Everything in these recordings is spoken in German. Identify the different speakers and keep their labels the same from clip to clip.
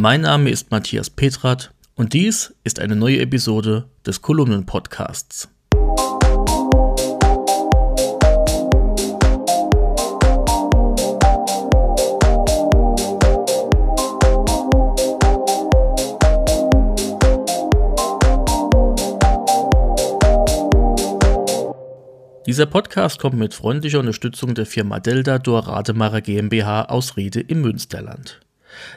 Speaker 1: Mein Name ist Matthias Petrat und dies ist eine neue Episode des Kolumnen-Podcasts. Dieser Podcast kommt mit freundlicher Unterstützung der Firma Delta Dor Rademacher GmbH aus Riede im Münsterland.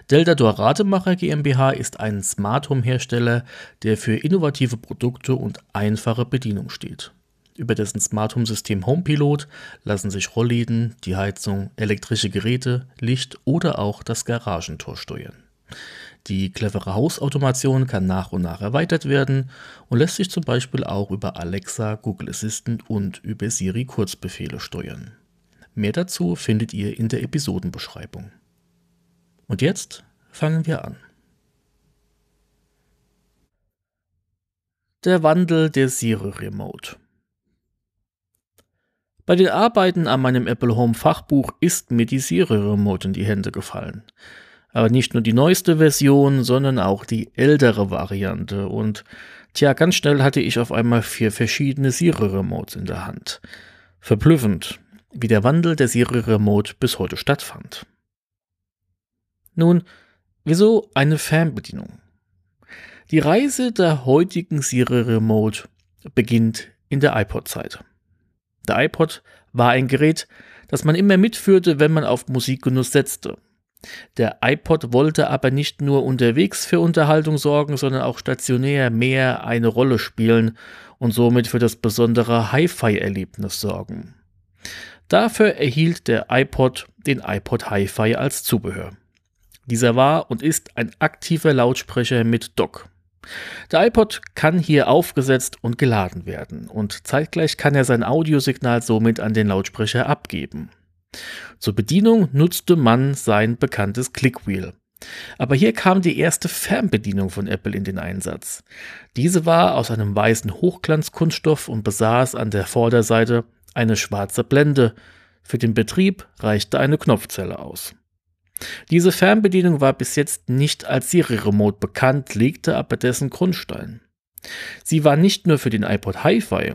Speaker 1: Delta Dor Rademacher GmbH ist ein Smart Home Hersteller, der für innovative Produkte und einfache Bedienung steht. Über dessen Smart Home System HomePilot lassen sich Rollläden, die Heizung, elektrische Geräte, Licht oder auch das Garagentor steuern. Die clevere Hausautomation kann nach und nach erweitert werden und lässt sich zum Beispiel auch über Alexa, Google Assistant und über Siri Kurzbefehle steuern. Mehr dazu findet ihr in der Episodenbeschreibung. Und jetzt fangen wir an. Der Wandel der Siri Remote. Bei den Arbeiten an meinem Apple Home Fachbuch ist mir die Siri Remote in die Hände gefallen. Aber nicht nur die neueste Version, sondern auch die ältere Variante. Und tja, ganz schnell hatte ich auf einmal vier verschiedene Siri Remotes in der Hand. Verblüffend, wie der Wandel der Siri Remote bis heute stattfand. Nun, wieso eine Fernbedienung? Die Reise der heutigen Siri Remote beginnt in der iPod-Zeit. Der iPod war ein Gerät, das man immer mitführte, wenn man auf Musikgenuss setzte. Der iPod wollte aber nicht nur unterwegs für Unterhaltung sorgen, sondern auch stationär mehr eine Rolle spielen und somit für das besondere Hi-Fi-Erlebnis sorgen. Dafür erhielt der iPod den iPod Hi-Fi als Zubehör. Dieser war und ist ein aktiver Lautsprecher mit Dock. Der iPod kann hier aufgesetzt und geladen werden und zeitgleich kann er sein Audiosignal somit an den Lautsprecher abgeben. Zur Bedienung nutzte man sein bekanntes Clickwheel. Aber hier kam die erste Fernbedienung von Apple in den Einsatz. Diese war aus einem weißen Hochglanzkunststoff und besaß an der Vorderseite eine schwarze Blende. Für den Betrieb reichte eine Knopfzelle aus. Diese Fernbedienung war bis jetzt nicht als Siri Remote bekannt, legte aber dessen Grundstein. Sie war nicht nur für den iPod Hi-Fi,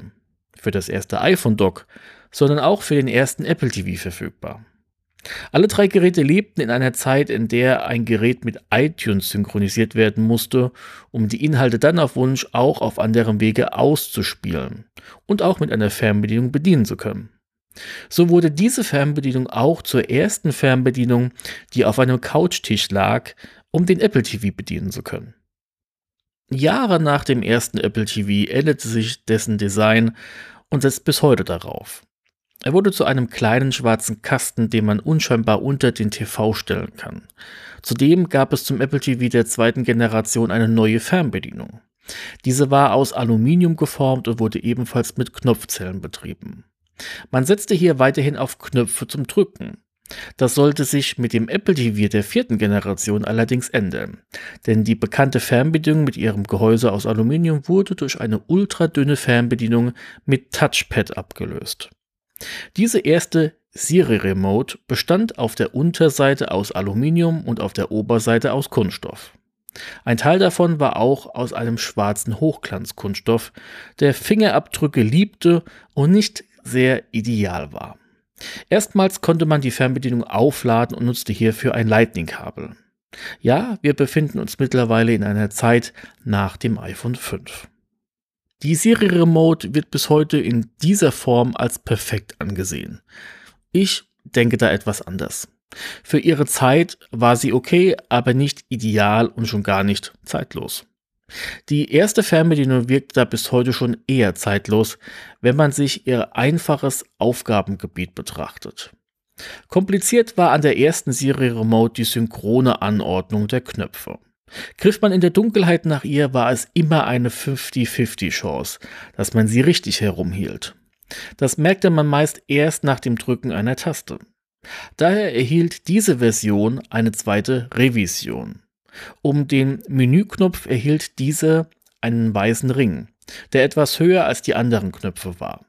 Speaker 1: für das erste iPhone Dock, sondern auch für den ersten Apple TV verfügbar. Alle drei Geräte lebten in einer Zeit, in der ein Gerät mit iTunes synchronisiert werden musste, um die Inhalte dann auf Wunsch auch auf anderem Wege auszuspielen und auch mit einer Fernbedienung bedienen zu können. So wurde diese Fernbedienung auch zur ersten Fernbedienung, die auf einem Couchtisch lag, um den Apple TV bedienen zu können. Jahre nach dem ersten Apple TV änderte sich dessen Design und setzt bis heute darauf. Er wurde zu einem kleinen schwarzen Kasten, den man unscheinbar unter den TV stellen kann. Zudem gab es zum Apple TV der zweiten Generation eine neue Fernbedienung. Diese war aus Aluminium geformt und wurde ebenfalls mit Knopfzellen betrieben. Man setzte hier weiterhin auf Knöpfe zum Drücken. Das sollte sich mit dem Apple TV der vierten Generation allerdings ändern, denn die bekannte Fernbedienung mit ihrem Gehäuse aus Aluminium wurde durch eine ultradünne Fernbedienung mit Touchpad abgelöst. Diese erste Siri Remote bestand auf der Unterseite aus Aluminium und auf der Oberseite aus Kunststoff. Ein Teil davon war auch aus einem schwarzen Hochglanzkunststoff, der Fingerabdrücke liebte und nicht sehr ideal war. Erstmals konnte man die Fernbedienung aufladen und nutzte hierfür ein Lightning-Kabel. Ja, wir befinden uns mittlerweile in einer Zeit nach dem iPhone 5. Die Siri Remote wird bis heute in dieser Form als perfekt angesehen. Ich denke da etwas anders. Für ihre Zeit war sie okay, aber nicht ideal und schon gar nicht zeitlos. Die erste Fernbedienung wirkt da bis heute schon eher zeitlos, wenn man sich ihr einfaches Aufgabengebiet betrachtet. Kompliziert war an der ersten Siri Remote die synchrone Anordnung der Knöpfe. Griff man in der Dunkelheit nach ihr, war es immer eine 50-50 Chance, dass man sie richtig herumhielt. Das merkte man meist erst nach dem Drücken einer Taste. Daher erhielt diese Version eine zweite Revision. Um den Menüknopf erhielt diese einen weißen Ring, der etwas höher als die anderen Knöpfe war.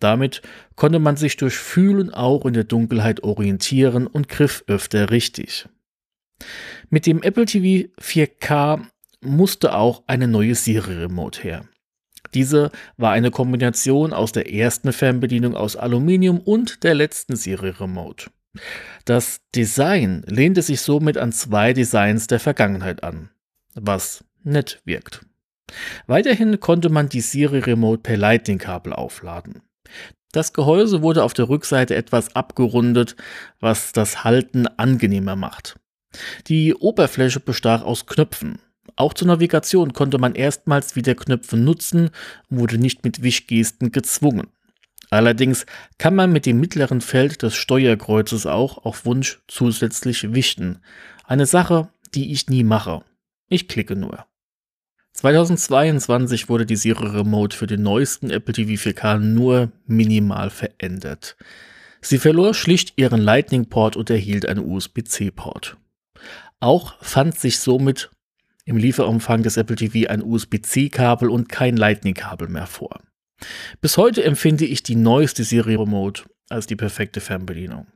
Speaker 1: Damit konnte man sich durch Fühlen auch in der Dunkelheit orientieren und griff öfter richtig. Mit dem Apple TV 4K musste auch eine neue Siri Remote her. Diese war eine Kombination aus der ersten Fernbedienung aus Aluminium und der letzten Siri Remote. Das Design lehnte sich somit an zwei Designs der Vergangenheit an, was nett wirkt. Weiterhin konnte man die Siri Remote per Lightning-Kabel aufladen. Das Gehäuse wurde auf der Rückseite etwas abgerundet, was das Halten angenehmer macht. Die Oberfläche bestach aus Knöpfen. Auch zur Navigation konnte man erstmals wieder Knöpfe nutzen, wurde nicht mit Wischgesten gezwungen. Allerdings kann man mit dem mittleren Feld des Steuerkreuzes auch auf Wunsch zusätzlich wischen. Eine Sache, die ich nie mache. Ich klicke nur. 2022 wurde die Serie Remote für den neuesten Apple TV 4K nur minimal verändert. Sie verlor schlicht ihren Lightning-Port und erhielt einen USB-C-Port. Auch fand sich somit im Lieferumfang des Apple TV ein USB-C-Kabel und kein Lightning-Kabel mehr vor. Bis heute empfinde ich die neueste Serie Remote als die perfekte Fernbedienung.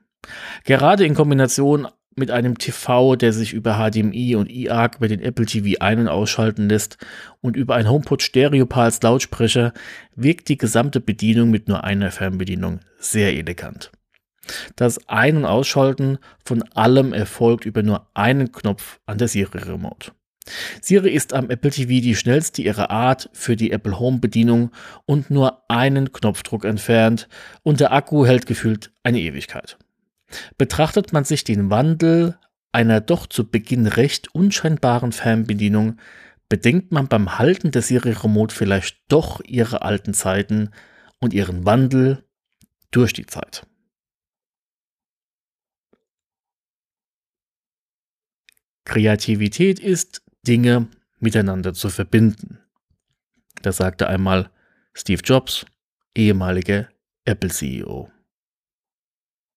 Speaker 1: Gerade in Kombination mit einem TV, der sich über HDMI und iARC über den Apple TV ein- und ausschalten lässt und über ein HomePod Stereopal als Lautsprecher wirkt die gesamte Bedienung mit nur einer Fernbedienung sehr elegant. Das Ein- und Ausschalten von allem erfolgt über nur einen Knopf an der Siri Remote. Siri ist am Apple TV die schnellste ihrer Art für die Apple Home Bedienung und nur einen Knopfdruck entfernt und der Akku hält gefühlt eine Ewigkeit. Betrachtet man sich den Wandel einer doch zu Beginn recht unscheinbaren Fernbedienung, bedenkt man beim Halten der Serie Remote vielleicht doch ihre alten Zeiten und ihren Wandel durch die Zeit. Kreativität ist, Dinge miteinander zu verbinden. Das sagte einmal Steve Jobs, ehemaliger Apple CEO.